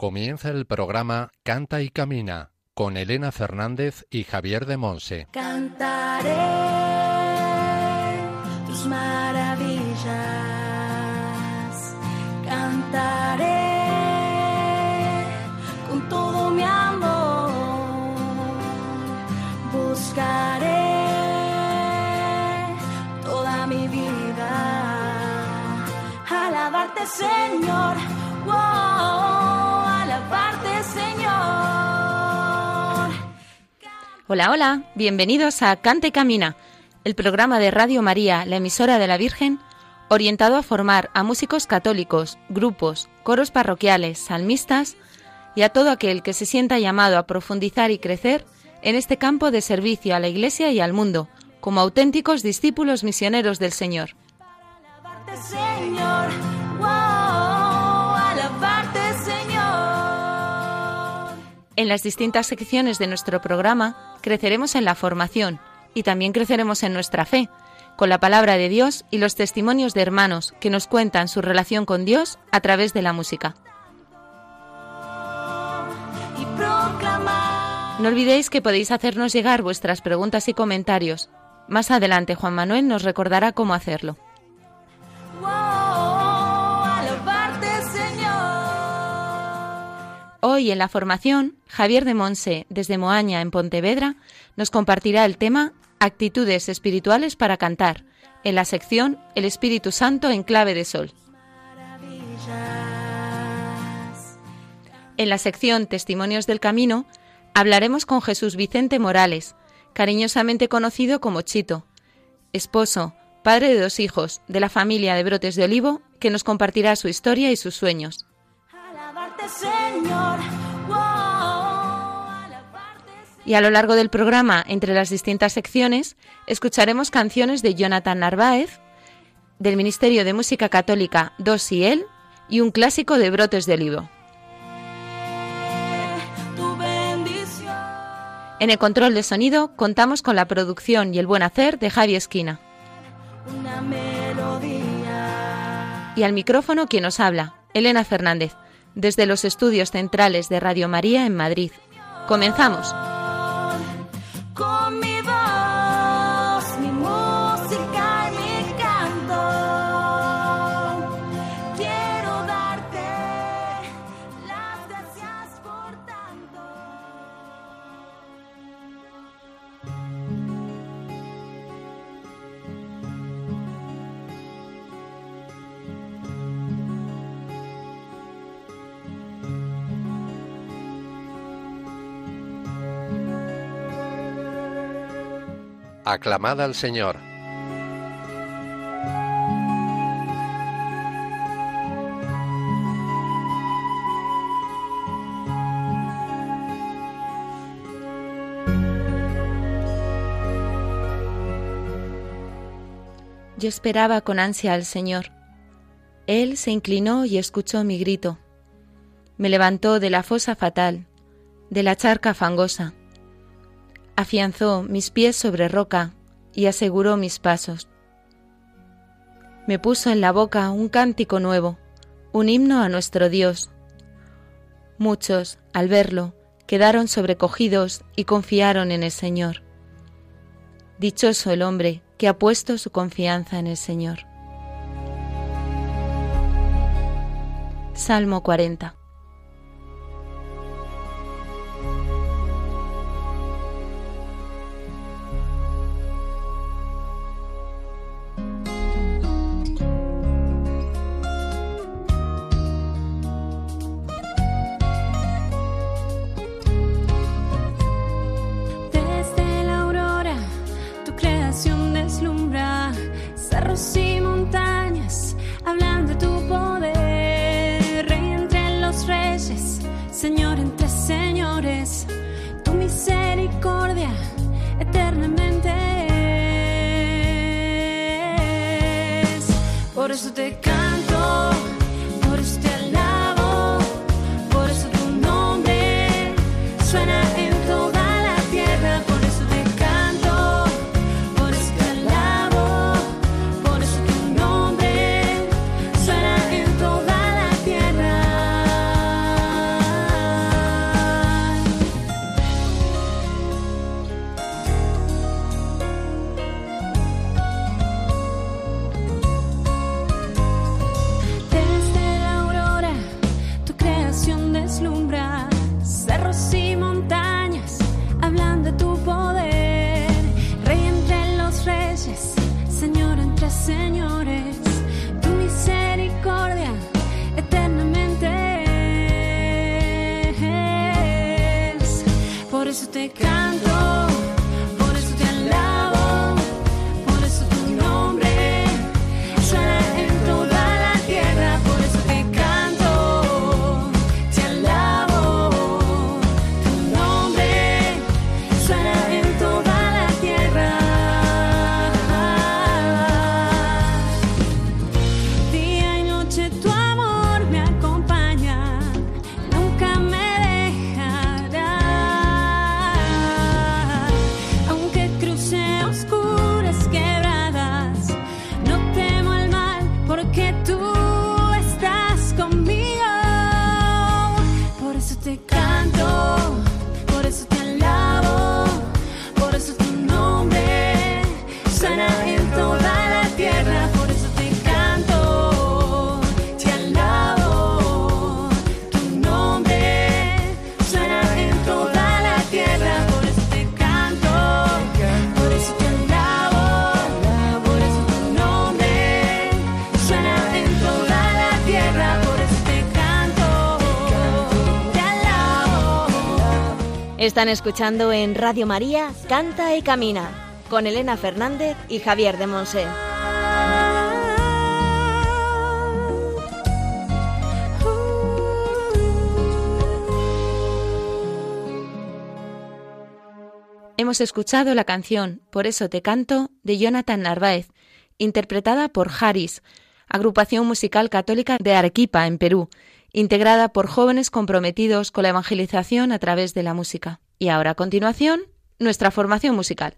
Comienza el programa Canta y Camina con Elena Fernández y Javier de Monse. Cantaré tus maravillas, cantaré con todo mi amor, buscaré toda mi vida, alabarte Señor, Hola, hola, bienvenidos a Cante Camina, el programa de Radio María, la emisora de la Virgen, orientado a formar a músicos católicos, grupos, coros parroquiales, salmistas y a todo aquel que se sienta llamado a profundizar y crecer en este campo de servicio a la Iglesia y al mundo, como auténticos discípulos misioneros del Señor. Señor, En las distintas secciones de nuestro programa creceremos en la formación y también creceremos en nuestra fe, con la palabra de Dios y los testimonios de hermanos que nos cuentan su relación con Dios a través de la música. No olvidéis que podéis hacernos llegar vuestras preguntas y comentarios. Más adelante Juan Manuel nos recordará cómo hacerlo. Hoy en la formación, Javier de Monse, desde Moaña, en Pontevedra, nos compartirá el tema Actitudes espirituales para cantar, en la sección El Espíritu Santo en clave de sol. En la sección Testimonios del Camino, hablaremos con Jesús Vicente Morales, cariñosamente conocido como Chito, esposo, padre de dos hijos, de la familia de Brotes de Olivo, que nos compartirá su historia y sus sueños. Y a lo largo del programa, entre las distintas secciones, escucharemos canciones de Jonathan Narváez, del Ministerio de Música Católica Dos y Él, y un clásico de Brotes de Olivo. En el control de sonido contamos con la producción y el buen hacer de Javi Esquina. Una melodía. Y al micrófono quien nos habla, Elena Fernández, desde los estudios centrales de Radio María en Madrid. Comenzamos. Aclamad al Señor. Yo esperaba con ansia al Señor. Él se inclinó y escuchó mi grito. Me levantó de la fosa fatal, de la charca fangosa. Afianzó mis pies sobre roca y aseguró mis pasos. Me puso en la boca un cántico nuevo, un himno a nuestro Dios. Muchos, al verlo, quedaron sobrecogidos y confiaron en el Señor. Dichoso el hombre que ha puesto su confianza en el Señor. Salmo 40. Por eso te canto, Están escuchando en Radio María Canta y Camina con Elena Fernández y Javier de Monse. Hemos escuchado la canción Por eso te canto de Jonathan Narváez, interpretada por Haris, agrupación musical católica de Arequipa, en Perú, integrada por jóvenes comprometidos con la evangelización a través de la música. Y ahora a continuación, nuestra formación musical.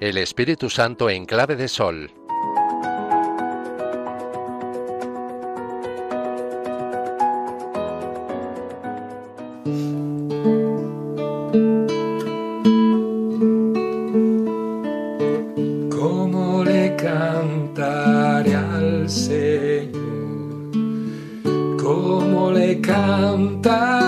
El Espíritu Santo en clave de sol. Señor? ¿Cómo le cantaré?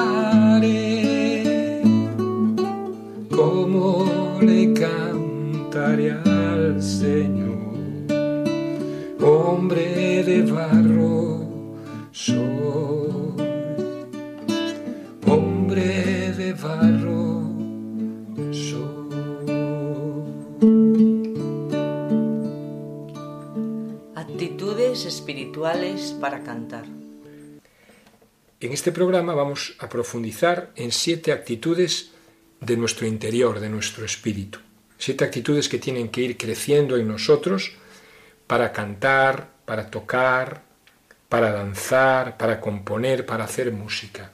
Para cantar. En este programa vamos a profundizar en siete actitudes de nuestro interior, de nuestro espíritu. Siete actitudes que tienen que ir creciendo en nosotros para cantar, para tocar, para danzar, para componer, para hacer música.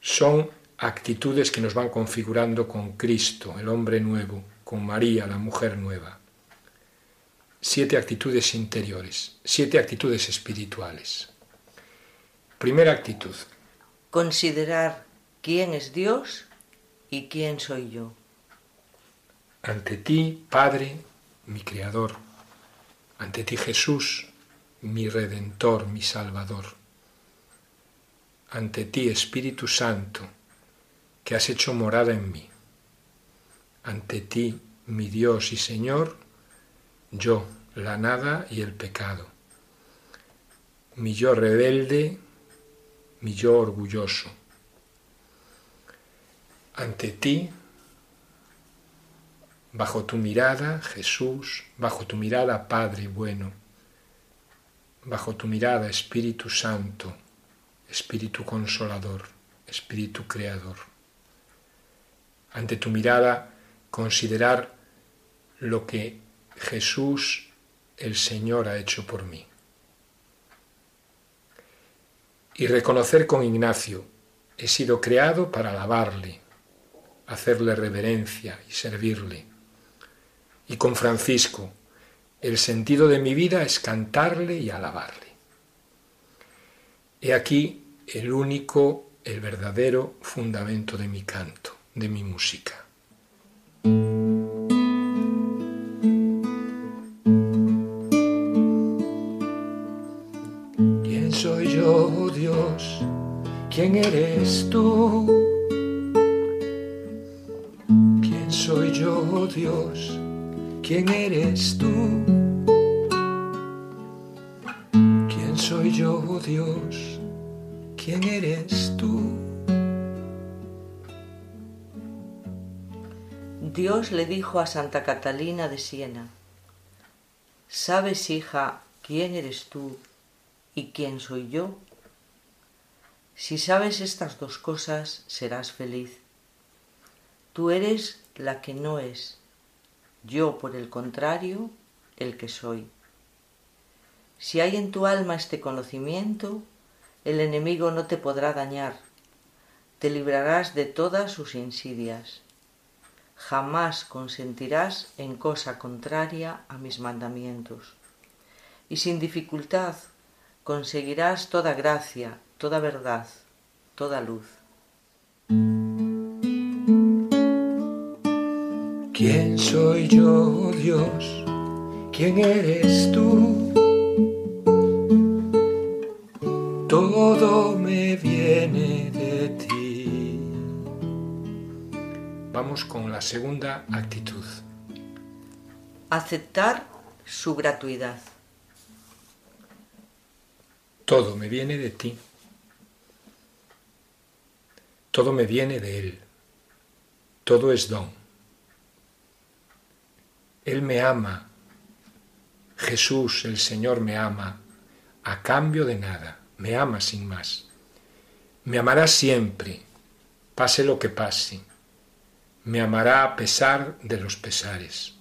Son actitudes que nos van configurando con Cristo, el hombre nuevo, con María, la mujer nueva. Siete actitudes interiores, siete actitudes espirituales. Primera actitud, Considerar quién es Dios y quién soy yo. ante ti, Padre, mi Creador, ante ti, Jesús, mi Redentor, mi Salvador, ante ti, Espíritu Santo, que has hecho morada en mí, ante ti, mi Dios y Señor, yo, la nada y el pecado, mi yo rebelde, mi yo orgulloso, ante ti, bajo tu mirada, Jesús, bajo tu mirada, Padre bueno, bajo tu mirada, Espíritu Santo, Espíritu Consolador, Espíritu Creador. Ante tu mirada, considerar lo que Jesús, el Señor, ha hecho por mí. Y reconocer con Ignacio, he sido creado para alabarle, hacerle reverencia y servirle. Y con Francisco, el sentido de mi vida es cantarle y alabarle. He aquí el único, el verdadero fundamento de mi canto, de mi música. ¿Quién eres tú? ¿Quién soy yo, Dios? ¿Quién eres tú? soy yo, Dios? ¿Quién eres tú? Dios le dijo a Santa Catalina de Siena, ¿sabes, hija, quién eres tú y quién soy yo? Si sabes estas dos cosas, serás feliz. Tú eres la que no es, yo, por el contrario, el que soy. Si hay en tu alma este conocimiento, el enemigo no te podrá dañar, te librarás de todas sus insidias. Jamás consentirás en cosa contraria a mis mandamientos. Y sin dificultad conseguirás toda gracia, toda verdad, toda luz. ¿Quién soy yo, oh Dios? ¿Quién eres tú? Todo me viene de ti. Vamos con la segunda actitud. Aceptar su gratuidad. Todo me viene de ti. Todo me viene de Él. Todo es don. Él me ama. Jesús, el Señor, me ama a cambio de nada. Me ama sin más. Me amará siempre, pase lo que pase. Me amará a pesar de los pesares.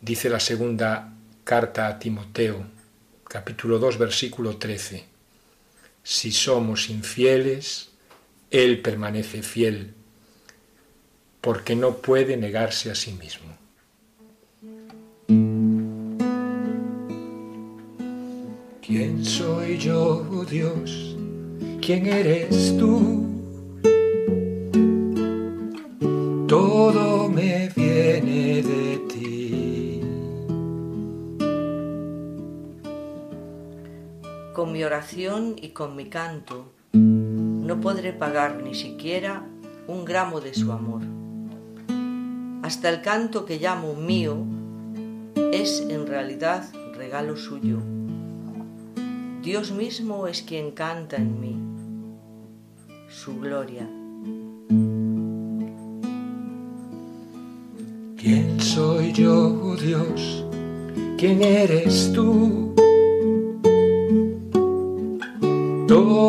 Dice la segunda carta a Timoteo, capítulo 2, versículo 13. Si somos infieles, Él permanece fiel, porque no puede negarse a sí mismo. ¿Quién soy yo, oh Dios? ¿Quién eres tú? Y con mi canto no podré pagar ni siquiera un gramo de su amor. Hasta el canto que llamo mío es en realidad regalo suyo. Dios mismo es quien canta en mí su gloria. ¿Quién soy yo, Dios? ¿Quién eres tú?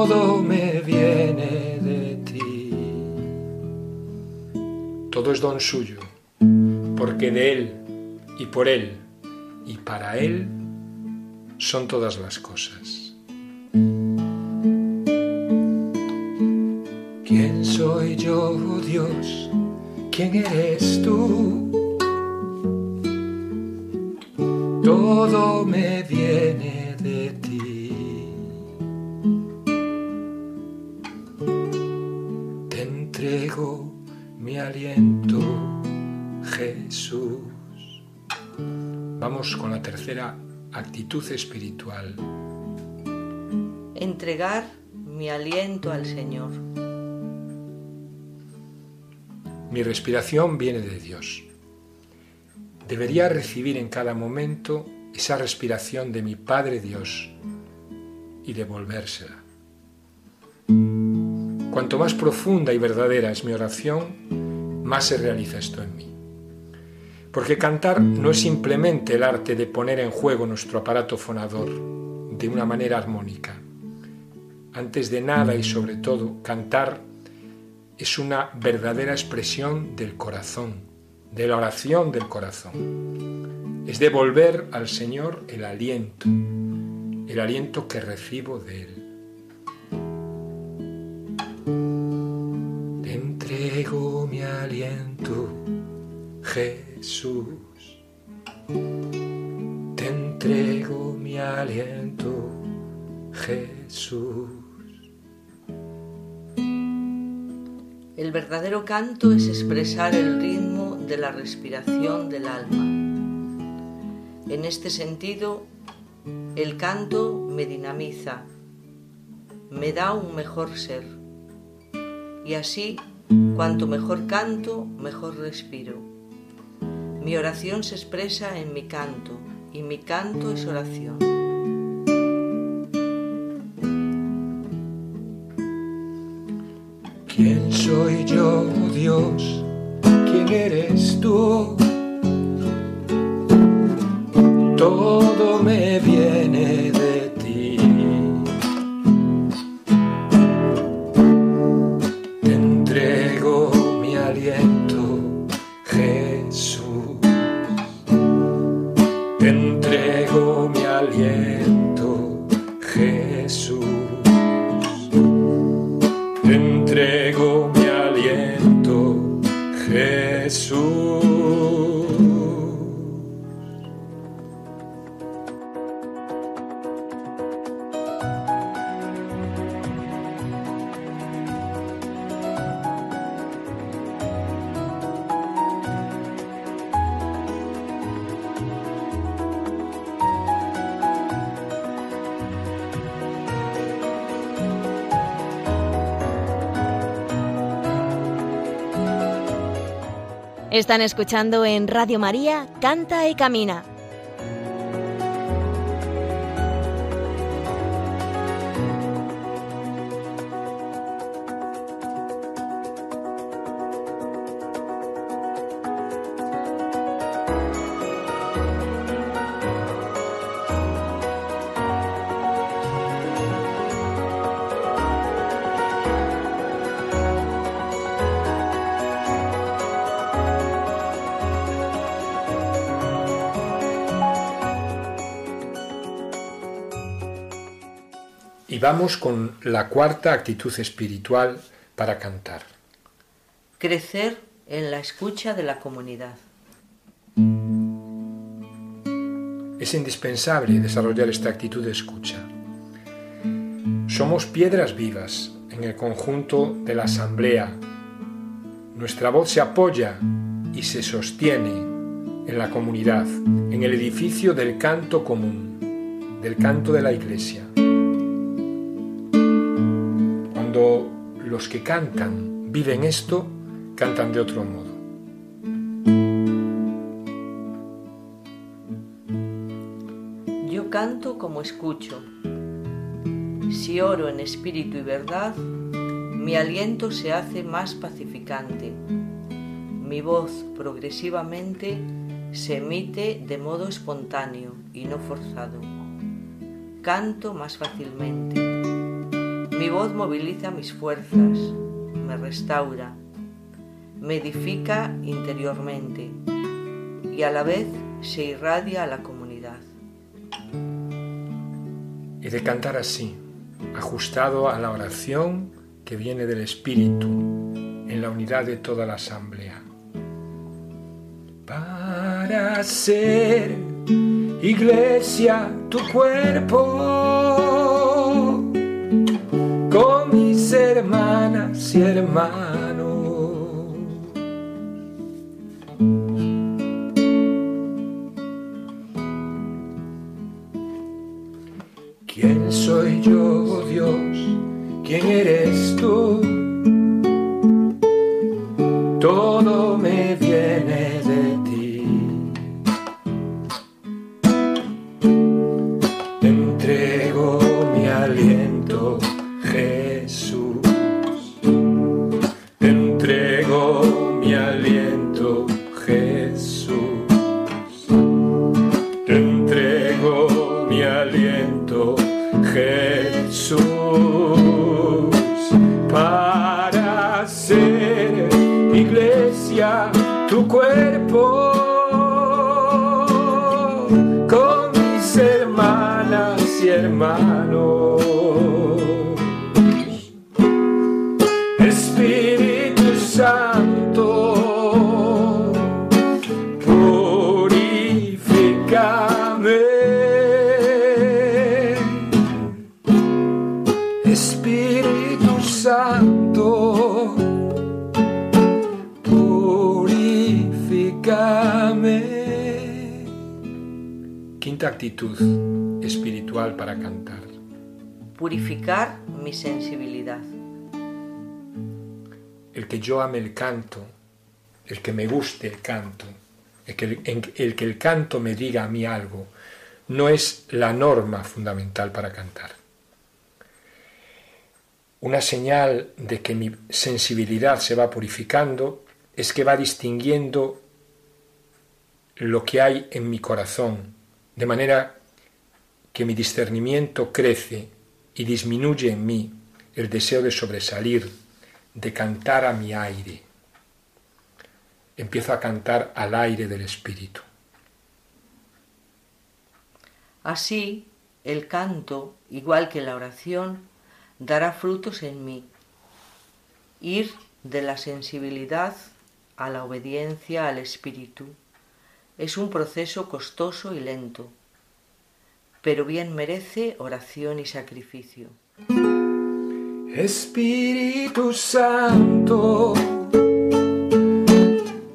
Todo me viene de ti. Todo es don suyo, porque de Él y por Él y para Él son todas las cosas. ¿Quién soy yo, oh Dios? ¿Quién eres tú? Todo me viene aliento, Jesús. Vamos con la tercera actitud espiritual. Entregar mi aliento al Señor. Mi respiración viene de Dios. Debería recibir en cada momento esa respiración de mi Padre Dios y devolvérsela. Cuanto más profunda y verdadera es mi oración, más se realiza esto en mí. Porque cantar no es simplemente el arte de poner en juego nuestro aparato fonador de una manera armónica. Antes de nada y sobre todo, cantar es una verdadera expresión del corazón, de la oración del corazón. Es devolver al Señor el aliento, el aliento que recibo de Él. Entrego mi aliento, Jesús. Te entrego mi aliento, Jesús. El verdadero canto es expresar el ritmo de la respiración del alma. En este sentido, el canto me dinamiza, me da un mejor ser. Y así, cuanto mejor canto, mejor respiro. Mi oración se expresa en mi canto y mi canto es oración. ¿Quién soy yo, Dios? ¿Quién eres tú? Todo me viene Están escuchando en Radio María Canta y Camina. Y vamos con la cuarta actitud espiritual para cantar. Crecer en la escucha de la comunidad. Es indispensable desarrollar esta actitud de escucha. Somos piedras vivas en el conjunto de la asamblea. Nuestra voz se apoya y se sostiene en la comunidad, en el edificio del canto común, del canto de la iglesia. Cuando los que cantan viven esto, cantan de otro modo. Yo canto como escucho. Si oro en espíritu y verdad, mi aliento se hace más pacificante. Mi voz progresivamente se emite de modo espontáneo y no forzado. Canto más fácilmente. Mi voz moviliza mis fuerzas, me restaura, me edifica interiormente y a la vez se irradia a la comunidad. Y de cantar así, ajustado a la oración que viene del Espíritu, en la unidad de toda la asamblea. Para ser iglesia tu cuerpo, hermanas y hermanos. ¿Quién soy yo, Dios? ¿Quién eres El que yo ame el canto, el que me guste el canto, el que el que el canto me diga a mí algo, no es la norma fundamental para cantar. Una señal de que mi sensibilidad se va purificando es que va distinguiendo lo que hay en mi corazón, de manera que mi discernimiento crece y disminuye en mí el deseo de sobresalir, de cantar a mi aire. Empiezo a cantar al aire del Espíritu. Así, el canto, igual que la oración, dará frutos en mí. Ir de la sensibilidad a la obediencia al Espíritu es un proceso costoso y lento, pero bien merece oración y sacrificio. Espíritu Santo,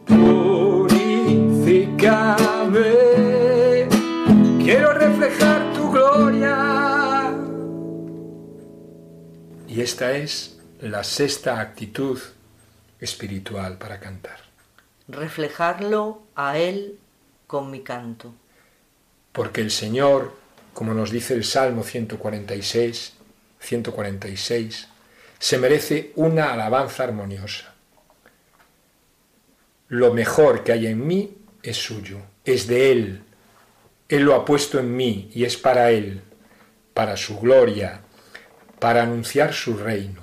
purifícame, quiero reflejar tu gloria. Y esta es la sexta actitud espiritual para cantar. Reflejarlo a Él con mi canto. Porque el Señor, como nos dice el Salmo 146, 146, se merece una alabanza armoniosa. Lo mejor que hay en mí es suyo, es de Él. Él lo ha puesto en mí y es para Él, para su gloria, para anunciar su reino.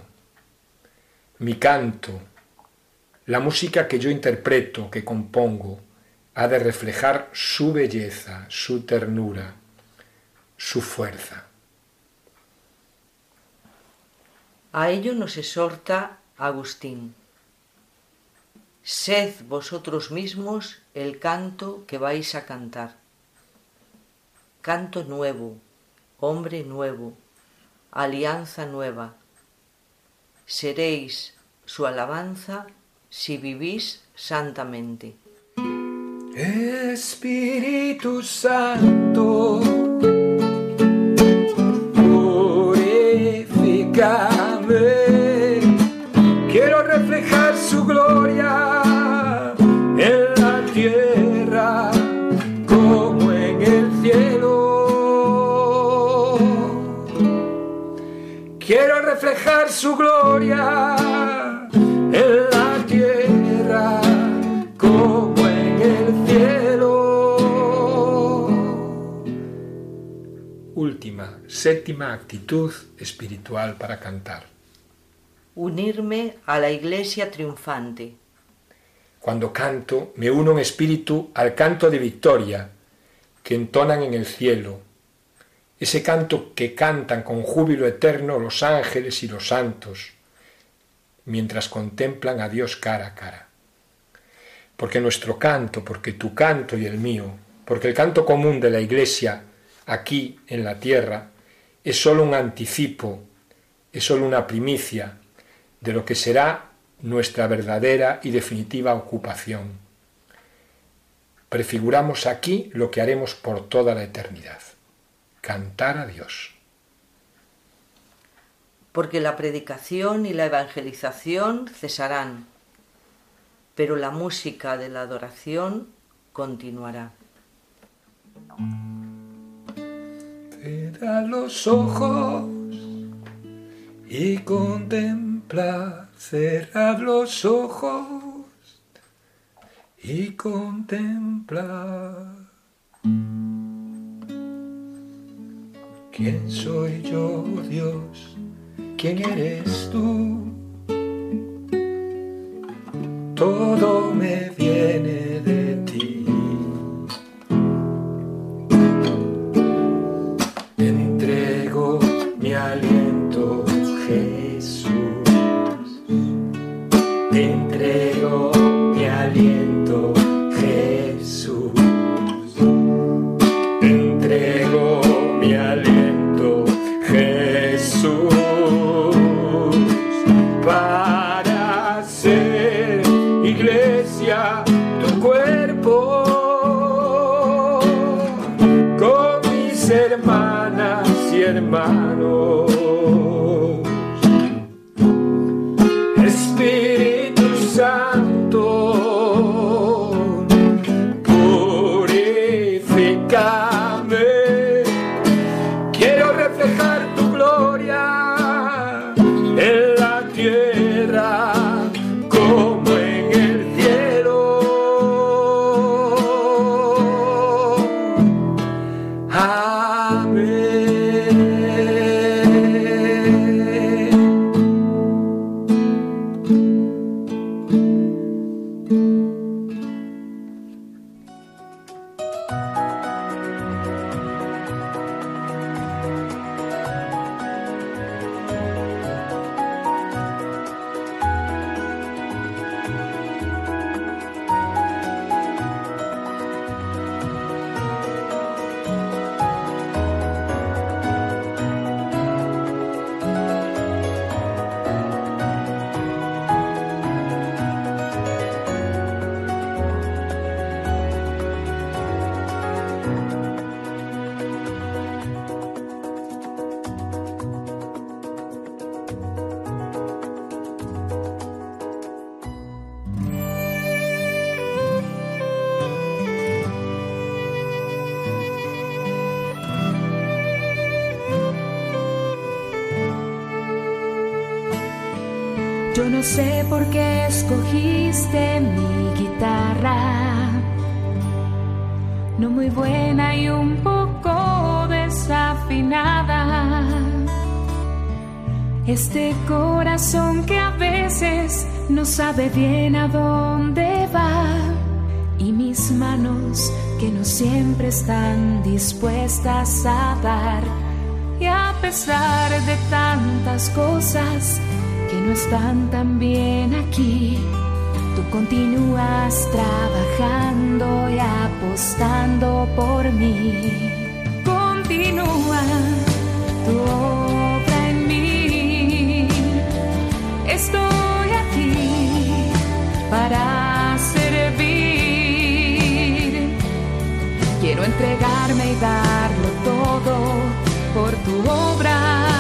Mi canto, la música que yo interpreto, que compongo, ha de reflejar su belleza, su ternura, su fuerza. A ello nos exhorta Agustín. Sed vosotros mismos el canto que vais a cantar. Canto nuevo, hombre nuevo, alianza nueva. Seréis su alabanza si vivís santamente. Espíritu Santo, gloria en la tierra como en el cielo. Quiero reflejar su gloria en la tierra como en el cielo. Última, séptima actitud espiritual para cantar. Unirme a la iglesia triunfante. Cuando canto, me uno en espíritu al canto de victoria que entonan en el cielo, ese canto que cantan con júbilo eterno los ángeles y los santos, mientras contemplan a Dios cara a cara. Porque nuestro canto, porque tu canto y el mío, porque el canto común de la Iglesia aquí en la tierra, es sólo un anticipo, es sólo una primicia de lo que será nuestra verdadera y definitiva ocupación. Prefiguramos aquí lo que haremos por toda la eternidad, cantar a Dios. porque la predicación y la evangelización cesarán, pero la música de la adoración continuará. Cierra los ojos y contempla, cerrad los ojos y contempla. ¿Quién soy yo, Dios? ¿Quién eres tú? Todo me viene de ti. Yo no sé por qué escogiste mi guitarra. No muy buena y un poco desafinada. Este corazón que a veces no sabe bien a dónde va. Y mis manos que no siempre están dispuestas a dar. Y a pesar de tantas cosas no están tan bien aquí, tú continúas trabajando y apostando por mí. Continúa tu obra en mí. Estoy aquí para servir. Quiero entregarme y darlo todo por tu obra.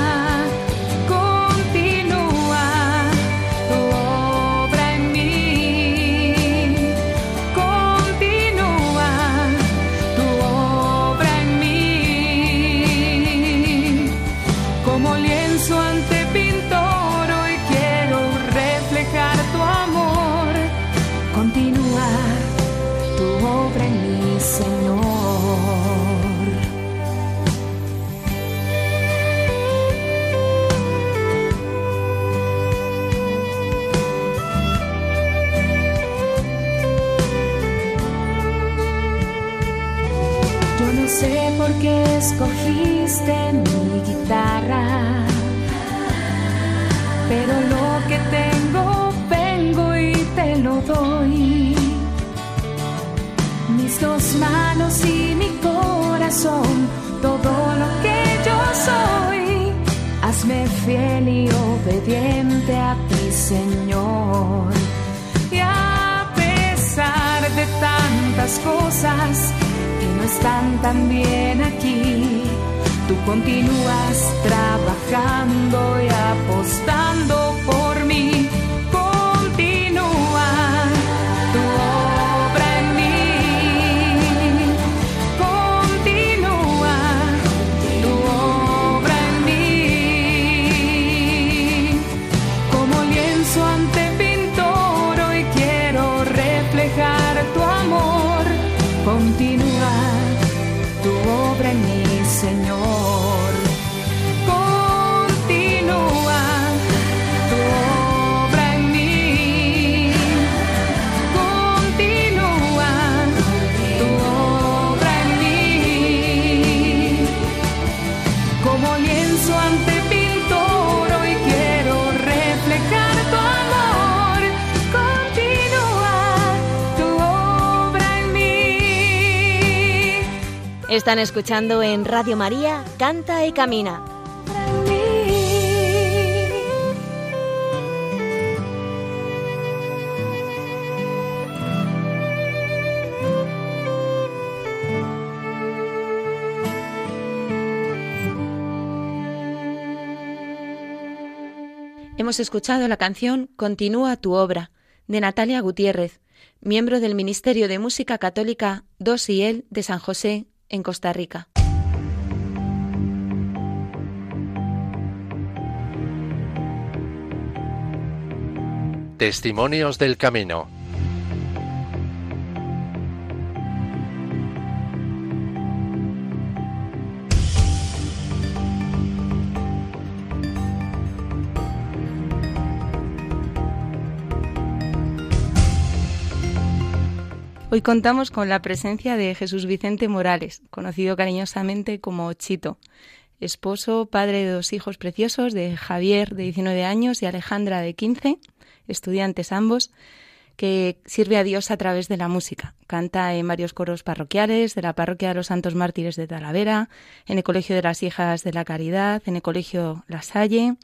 Escogiste mi guitarra, pero lo que tengo vengo y te lo doy. Mis dos manos y mi corazón, todo lo que yo soy. Hazme fiel y obediente a ti, Señor. Y a pesar de tantas cosas están tan bien aquí, tú continúas trabajando y apostando Están escuchando en Radio María Canta y Camina. Hemos escuchado la canción Continúa tu obra, de Natalia Gutiérrez, miembro del Ministerio de Música Católica Dos y El de San José, en Costa Rica. Testimonios del Camino. Hoy contamos con la presencia de Jesús Vicente Morales, conocido cariñosamente como Chito, esposo, padre de dos hijos preciosos, de Javier, de 19 años, y Alejandra, de 15, estudiantes ambos, que sirve a Dios a través de la música. Canta en varios coros parroquiales de la Parroquia de los Santos Mártires de Talavera, en el Colegio de las Hijas de la Caridad, en el Colegio La Salle,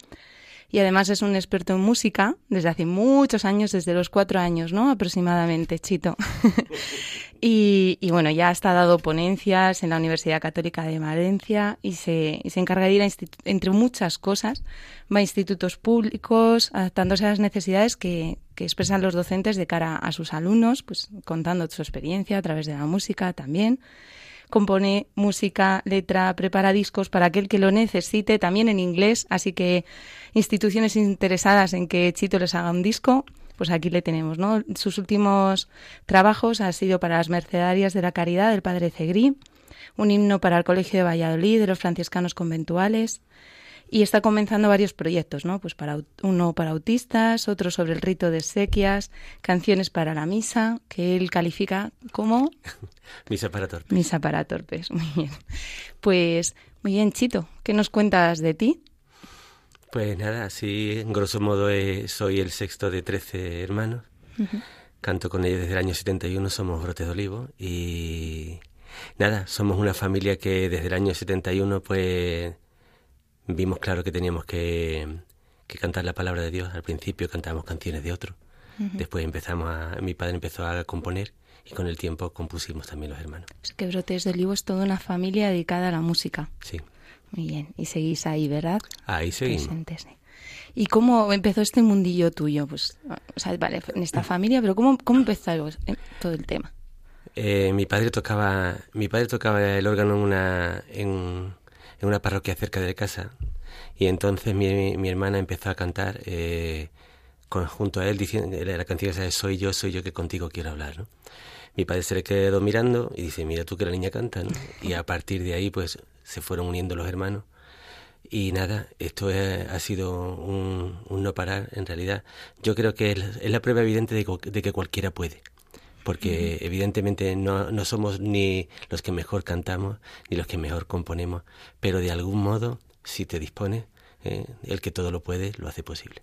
y además es un experto en música desde hace muchos años, desde los cuatro años, ¿no? Aproximadamente, Chito. y, y, bueno, ya está dado ponencias en la Universidad Católica de Valencia y se, y se encarga de ir, a entre muchas cosas, va a institutos públicos, adaptándose a las necesidades que, que expresan los docentes de cara a sus alumnos, pues contando su experiencia a través de la música también compone música, letra, prepara discos para aquel que lo necesite, también en inglés, así que instituciones interesadas en que Chito les haga un disco, pues aquí le tenemos, ¿no? Sus últimos trabajos han sido para las Mercedarias de la Caridad del Padre Cegrí, un himno para el Colegio de Valladolid de los franciscanos conventuales, y está comenzando varios proyectos, ¿no? Pues para uno para autistas, otro sobre el rito de sequias, canciones para la misa, que él califica como Misa para torpes. misa para torpes. Muy bien. Pues muy bien, Chito, ¿qué nos cuentas de ti? Pues nada, así en grosso modo eh, soy el sexto de 13 hermanos. Canto con ellos desde el año 71, somos Brote de Olivo y nada, somos una familia que desde el año 71 pues vimos claro que teníamos que, que cantar la palabra de Dios. Al principio cantábamos canciones de otro. Después empezamos a, mi padre empezó a componer y con el tiempo compusimos también los hermanos. Es que Brotes de Olivo es toda una familia dedicada a la música. Sí, Muy bien. Y seguís ahí, ¿verdad? ahí seguimos. Presentes. ¿Y cómo empezó este mundillo tuyo? Pues, o sea, vale, en esta familia, pero ¿cómo, cómo empezó eh, todo el tema? Eh, mi padre tocaba, mi padre tocaba el órgano en una, en, en una parroquia cerca de casa y entonces mi, hermana empezó a cantar eh, junto a él diciendo la canción esa de Soy yo, soy yo que contigo quiero hablar. Mi padre se le quedó mirando y dice, mira tú que la niña canta. Y a partir de ahí pues se fueron uniendo los hermanos y nada, esto es- ha sido un, no parar en realidad. Yo creo que es, la prueba evidente de, de que cualquiera puede. Porque evidentemente no, no somos ni los que mejor cantamos, ni los que mejor componemos, pero de algún modo, si te dispones, eh, el que todo lo puede, lo hace posible.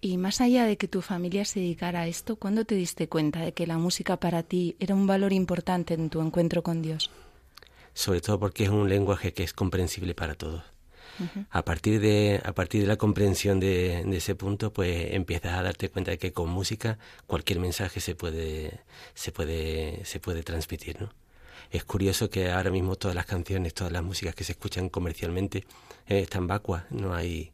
Y más allá de que tu familia se dedicara a esto, ¿cuándo te diste cuenta de que la música para ti era un valor importante en tu encuentro con Dios? sobre todo porque es un lenguaje que es comprensible para todos. A partir de a partir de la comprensión de, de ese punto, pues empiezas a darte cuenta de que con música cualquier mensaje se puede se puede se puede transmitir, ¿no? Es curioso que ahora mismo todas las canciones, todas las músicas que se escuchan comercialmente eh, están vacuas, no hay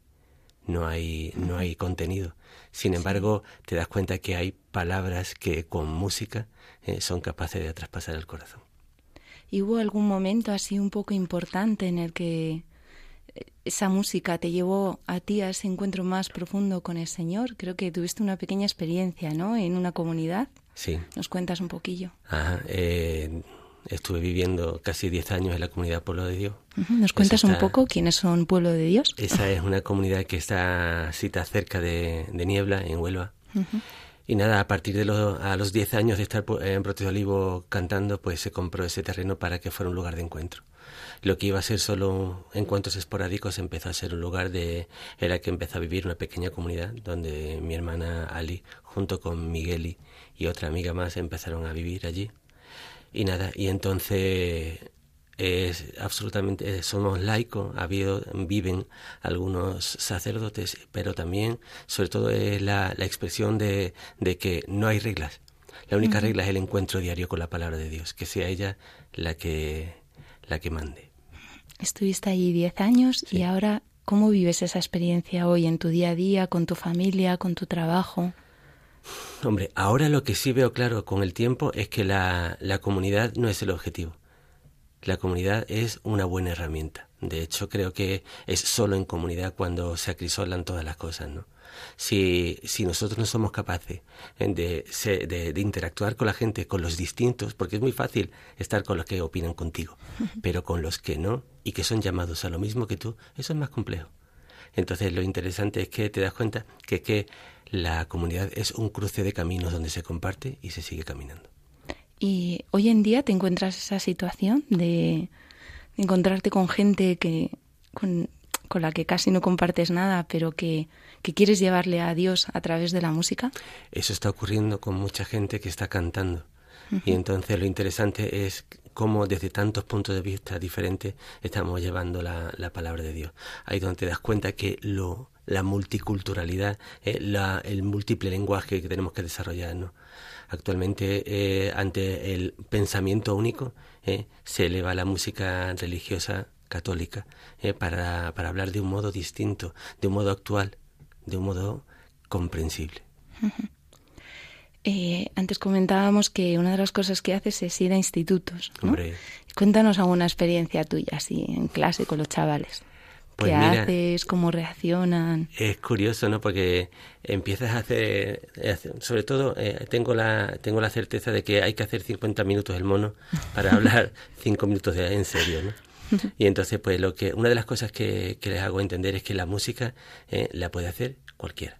no hay no hay contenido. Sin embargo, te das cuenta que hay palabras que con música eh, son capaces de traspasar el corazón. ¿Y hubo algún momento así un poco importante en el que esa música te llevó a ti a ese encuentro más profundo con el Señor? Creo que tuviste una pequeña experiencia, ¿no? En una comunidad. Sí. ¿Nos cuentas un poquillo? Ajá, eh, estuve viviendo casi 10 años en la comunidad Pueblo de Dios. ¿Nos cuentas un poco quiénes son Pueblo de Dios? Esa es una comunidad que está cita cerca de, de Niebla, en Huelva. Y nada, a partir de los, a los 10 años de estar pu- en Brote de Olivo cantando, pues se compró ese terreno para que fuera un lugar de encuentro. Lo que iba a ser solo encuentros esporádicos empezó a ser un lugar de... Era que empezó a vivir una pequeña comunidad donde mi hermana Ali, junto con Migueli y otra amiga más, empezaron a vivir allí. Y nada, y entonces es absolutamente, eh, somos laicos, ha habido, viven algunos sacerdotes, pero también, sobre todo, es la, la expresión de, de que no hay reglas. La única regla es el encuentro diario con la palabra de Dios, que sea ella la que, la que mande. Estuviste allí 10 años y ahora, ¿cómo vives esa experiencia hoy en tu día a día, con tu familia, con tu trabajo? Hombre, ahora lo que sí veo claro con el tiempo es que la, la comunidad no es el objetivo. La comunidad es una buena herramienta. De hecho, creo que es solo en comunidad cuando se acrisolan todas las cosas, ¿no? Si, si nosotros no somos capaces de, de interactuar con la gente, con los distintos, porque es muy fácil estar con los que opinan contigo, pero con los que no y que son llamados a lo mismo que tú, eso es más complejo. Entonces lo interesante es que te das cuenta que, que la comunidad es un cruce de caminos donde se comparte y se sigue caminando. Y hoy en día te encuentras esa situación de encontrarte con gente que con, con la que casi no compartes nada, pero que, que quieres llevarle a Dios a través de la música. Eso está ocurriendo con mucha gente que está cantando. Y entonces lo interesante es cómo desde tantos puntos de vista diferentes estamos llevando la, la palabra de Dios. Ahí donde te das cuenta que lo, la multiculturalidad, eh, la, el múltiple lenguaje que tenemos que desarrollar, ¿no? Actualmente, eh, ante el pensamiento único, eh, se eleva la música religiosa católica eh, para, para hablar de un modo distinto, de un modo actual, de un modo comprensible. Eh, antes comentábamos que una de las cosas que haces es ir a institutos. ¿no? Hombre, Cuéntanos alguna experiencia tuya así en clase con los chavales. Pues ¿Qué mira, haces? ¿Cómo reaccionan? Es curioso, ¿no? Porque empiezas a hacer, eh, sobre todo, eh, tengo la tengo la certeza de que hay que hacer 50 minutos el mono para hablar 5 minutos de, en serio, ¿no? Y entonces, pues, lo que una de las cosas que, que les hago entender es que la música eh, la puede hacer cualquiera.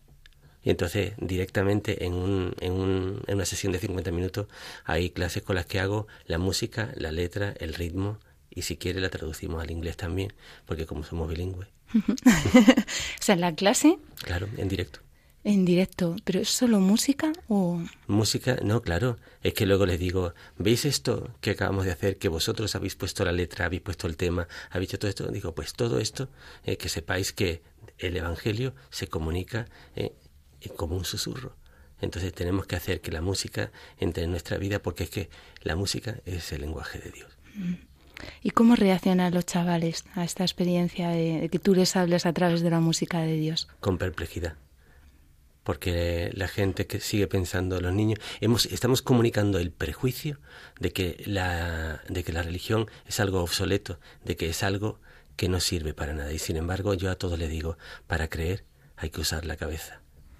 Y entonces, directamente en, un, en, un, en una sesión de 50 minutos, hay clases con las que hago la música, la letra, el ritmo, y si quiere la traducimos al inglés también, porque como somos bilingües, O sea, en la clase, claro, en directo. En directo, ¿pero es solo música o...? Música, no, claro. Es que luego les digo, ¿veis esto que acabamos de hacer? Que vosotros habéis puesto la letra, habéis puesto el tema, habéis hecho todo esto. Digo, pues todo esto, eh, que sepáis que el Evangelio se comunica eh, eh, como un susurro. Entonces tenemos que hacer que la música entre en nuestra vida porque es que la música es el lenguaje de Dios. ¿Y cómo reaccionan los chavales a esta experiencia de, de que tú les hables a través de la música de Dios? con perplejidad. Porque la gente que sigue pensando, los niños, hemos, estamos comunicando el prejuicio de que, la, de que la religión es algo obsoleto, de que es algo que no sirve para nada. Y sin embargo, yo a todos les digo, para creer hay que usar la cabeza.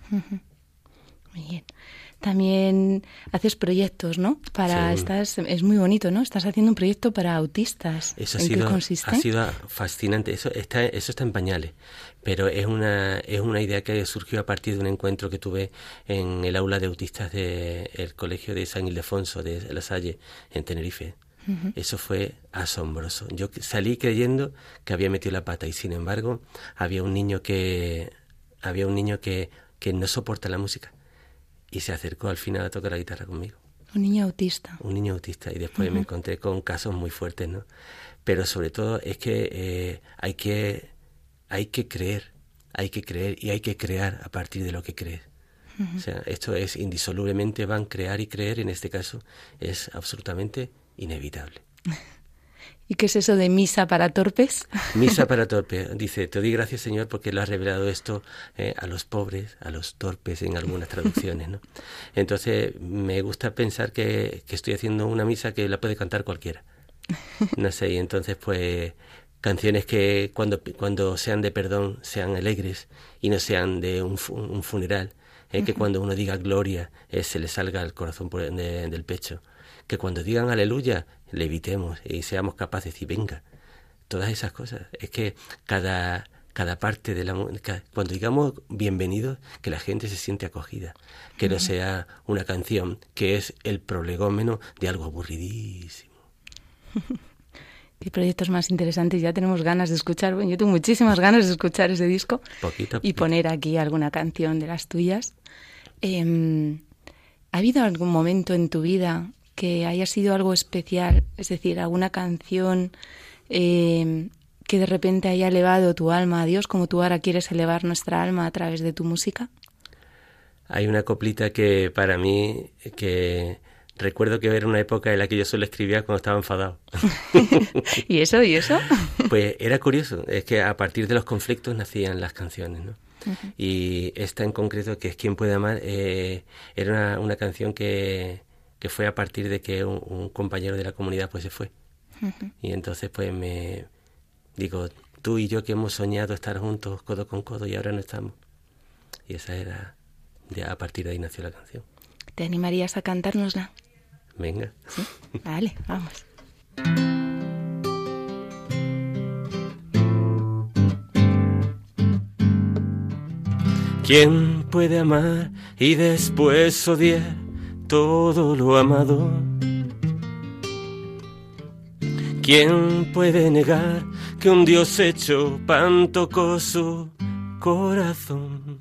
Muy bien. También haces proyectos, ¿no? Para Sí. estás es muy bonito, ¿no? Estás haciendo un proyecto para autistas. Eso ha ¿En sido, qué consiste? ha sido fascinante. Eso está, eso está en pañales, pero es una, es una idea que surgió a partir de un encuentro que tuve en el aula de autistas del colegio de San Ildefonso de La Salle, en Tenerife. Eso fue asombroso. Yo salí creyendo que había metido la pata y sin embargo había un niño que había un niño que, que no soporta la música y se acercó al final a tocar la guitarra conmigo Un niño autista. un niño autista y después me encontré con casos muy fuertes, ¿no? Pero sobre todo es que eh, hay que hay que creer, hay que creer y hay que crear a partir de lo que crees. O sea, esto es indisolublemente van crear y creer, en este caso es absolutamente inevitable. ¿Y qué es eso de misa para torpes? Misa para torpe. Dice, te doy gracias Señor porque lo has revelado esto eh, a los pobres, a los torpes en algunas traducciones, ¿no? Entonces me gusta pensar que, que estoy haciendo una misa que la puede cantar cualquiera. No sé, y entonces pues canciones que cuando, cuando sean de perdón sean alegres y no sean de un, un funeral, eh, que cuando uno diga gloria eh, se le salga el corazón por- de- del pecho, que cuando digan aleluya le evitemos y seamos capaces de decir venga, todas esas cosas. Es que cada, cada parte de la... Cuando digamos bienvenidos, que la gente se siente acogida, que no sea una canción que es el prolegómeno de algo aburridísimo. Qué proyectos más interesantes. Ya tenemos ganas de escuchar. Bueno, yo tengo muchísimas ganas de escuchar ese disco Poquito y poner aquí alguna canción de las tuyas. Em, ¿Ha habido algún momento en tu vida que haya sido algo especial? Es decir, alguna canción em, que de repente haya elevado tu alma a Dios, como tú ahora quieres elevar nuestra alma a través de tu música. Hay una coplita que para mí, que recuerdo que era una época en la que yo solo escribía cuando estaba enfadado. ¿Y eso? ¿Y eso? Pues era curioso, es que a partir de los conflictos nacían las canciones, ¿no? Y esta en concreto, que es Quien puede amar, eh, era una, una canción que, que fue a partir de que un, un compañero de la comunidad pues se fue. Y entonces pues me digo, tú y yo que hemos soñado estar juntos codo con codo y ahora no estamos. Y esa era, ya a partir de ahí nació la canción. ¿Te animarías a cantárnosla? Venga. Vale, vamos. ¿Quién puede amar y después odiar todo lo amado? ¿Quién puede negar que un Dios hecho pan tocó su corazón?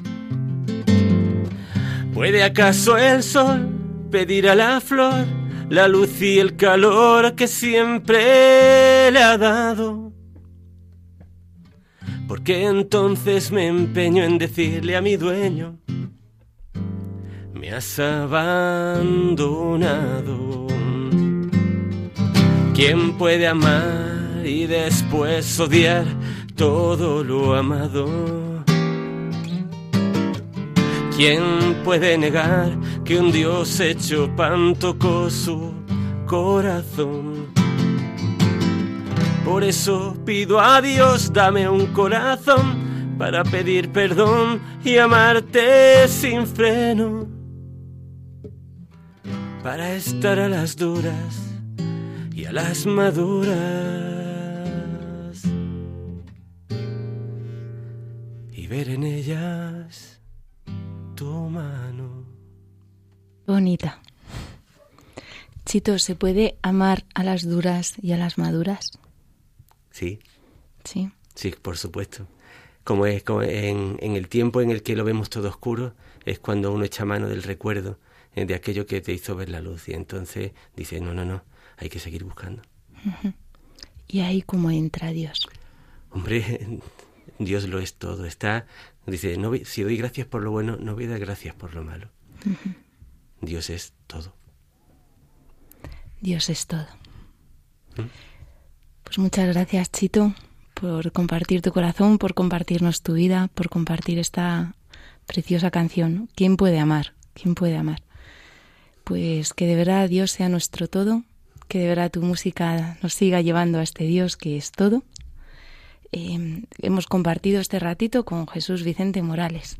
¿Puede acaso el sol pedir a la flor la luz y el calor que siempre le ha dado? Porque entonces me empeño en decirle a mi dueño, me has abandonado. ¿Quién puede amar y después odiar todo lo amado? ¿Quién puede negar que un Dios hecho pan tocó su corazón? Por eso pido a Dios, dame un corazón para pedir perdón y amarte sin freno. Para estar a las duras y a las maduras. Y ver en ellas tu mano. Bonita. Chito, ¿se puede amar a las duras y a las maduras? Sí, Sí. sí, por supuesto. Como es como en, en el tiempo en el que lo vemos todo oscuro, es cuando uno echa mano del recuerdo eh, de aquello que te hizo ver la luz. Y entonces dice, no, no, no, hay que seguir buscando. Y ahí como entra Dios. Hombre, Dios lo es todo. Está, dice, no, si doy gracias por lo bueno, no voy a dar gracias por lo malo. Dios es todo. Dios es todo. Pues muchas gracias, Chito, por compartir tu corazón, por compartirnos tu vida, por compartir esta preciosa canción. ¿Quién puede amar? ¿Quién puede amar? Pues que de verdad Dios sea nuestro todo, que de verdad tu música nos siga llevando a este Dios que es todo. Eh, hemos compartido este ratito con Jesús Vicente Morales.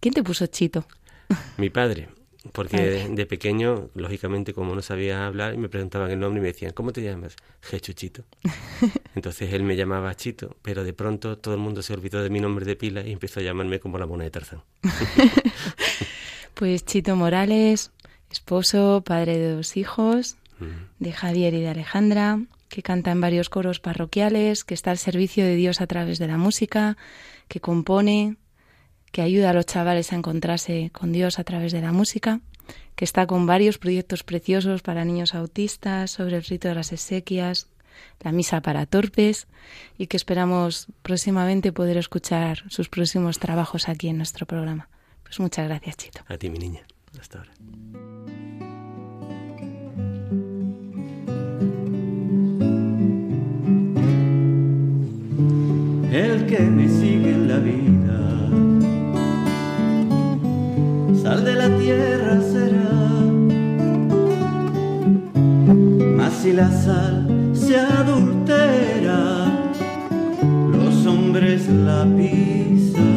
¿Quién te puso Chito? Mi padre, porque de, de pequeño, lógicamente, como no sabía hablar, me preguntaban el nombre y me decían, ¿cómo te llamas? Jechuchito. Entonces él me llamaba Chito, pero de pronto todo el mundo se olvidó de mi nombre de pila y empezó a llamarme como la mona de Tarzán. Pues Chito Morales, esposo, padre de dos hijos, de Javier y de Alejandra, que canta en varios coros parroquiales, que está al servicio de Dios a través de la música, que compone, que ayuda a los chavales a encontrarse con Dios a través de la música, que está con varios proyectos preciosos para niños autistas, sobre el rito de las exequias, la misa para torpes, y que esperamos próximamente poder escuchar sus próximos trabajos aquí en nuestro programa. Pues muchas gracias, Chito. A ti, mi niña. Hasta ahora. El que me sigue en la vida. Sal de la tierra será, mas si la sal se adultera, los hombres la pisarán.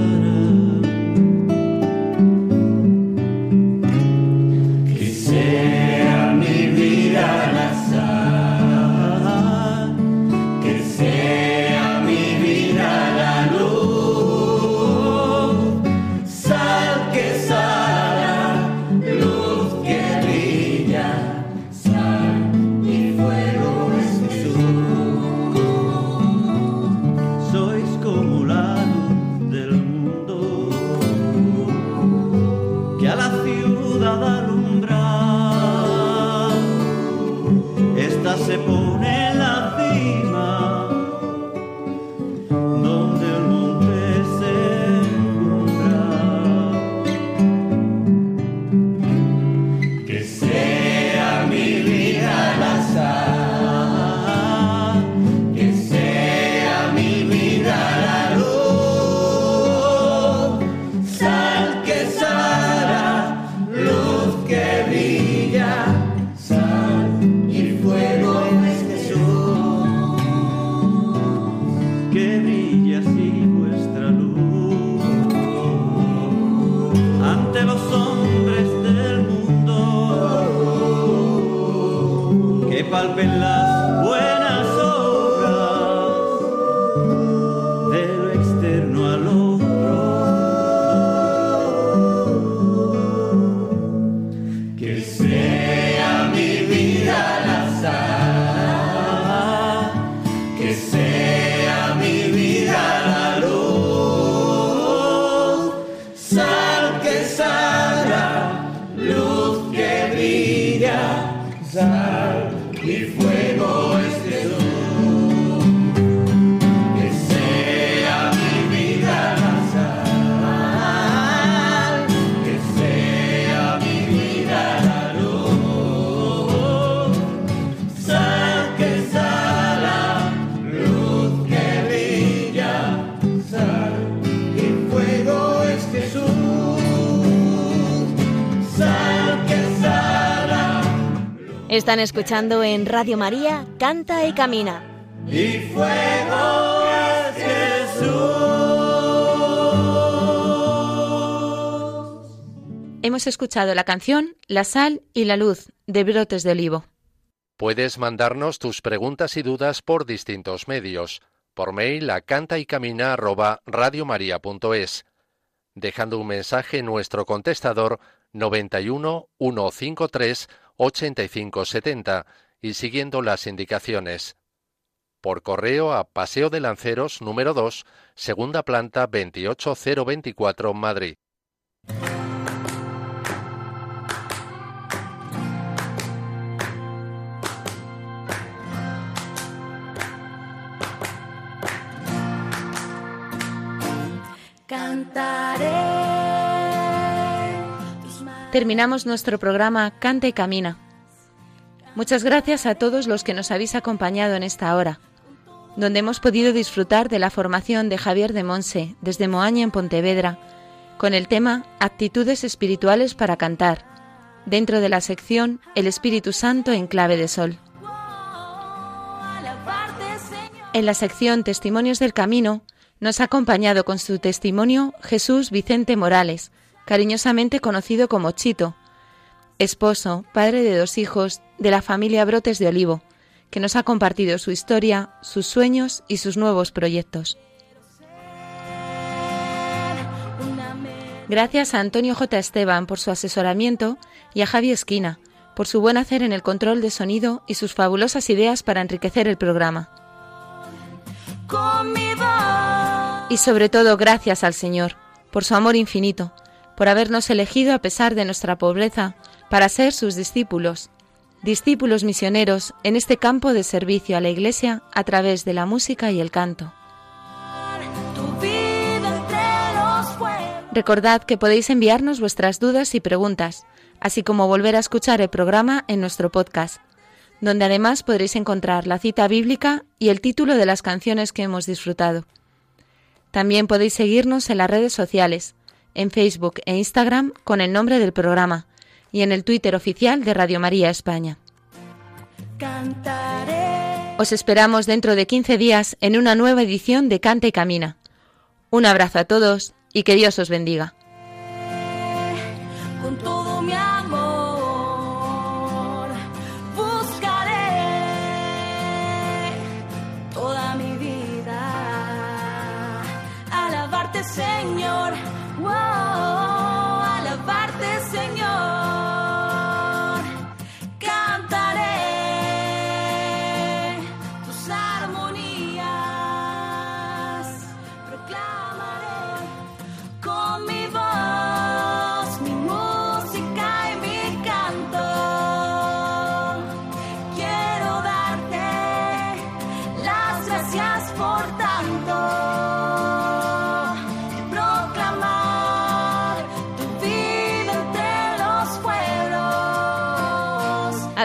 Están escuchando en Radio María Canta y Camina y fuego es Jesús. Hemos escuchado la canción La sal y la luz de Brotes de Olivo. Puedes mandarnos tus preguntas y dudas por distintos medios. Por mail a canta y camina arroba radiomaria.es, dejando un mensaje en nuestro contestador 91 153 8570 y siguiendo las indicaciones. Por correo a Paseo de Lanceros número 2, segunda planta 28024 Madrid. Terminamos nuestro programa Canta y Camina. Muchas gracias a todos los que nos habéis acompañado en esta hora, donde hemos podido disfrutar de la formación de Javier de Monse desde Moaña en Pontevedra, con el tema Actitudes espirituales para cantar, dentro de la sección El Espíritu Santo en clave de sol. En la sección Testimonios del Camino nos ha acompañado con su testimonio Jesús Vicente Morales, cariñosamente conocido como Chito, esposo, padre de dos hijos de la familia Brotes de Olivo, que nos ha compartido su historia, sus sueños y sus nuevos proyectos. Gracias a Antonio J. Esteban por su asesoramiento y a Javi Esquina por su buen hacer en el control de sonido y sus fabulosas ideas para enriquecer el programa. Y sobre todo gracias al Señor por su amor infinito, por habernos elegido a pesar de nuestra pobreza para ser sus discípulos, discípulos misioneros en este campo de servicio a la Iglesia a través de la música y el canto. Recordad que podéis enviarnos vuestras dudas y preguntas, así como volver a escuchar el programa en nuestro podcast, donde además podréis encontrar la cita bíblica y el título de las canciones que hemos disfrutado. También podéis seguirnos en las redes sociales, en Facebook e Instagram con el nombre del programa y en el Twitter oficial de Radio María España. Cantaré. Os esperamos dentro de 15 días en una nueva edición de Canta y Camina. Un abrazo a todos y que Dios os bendiga. con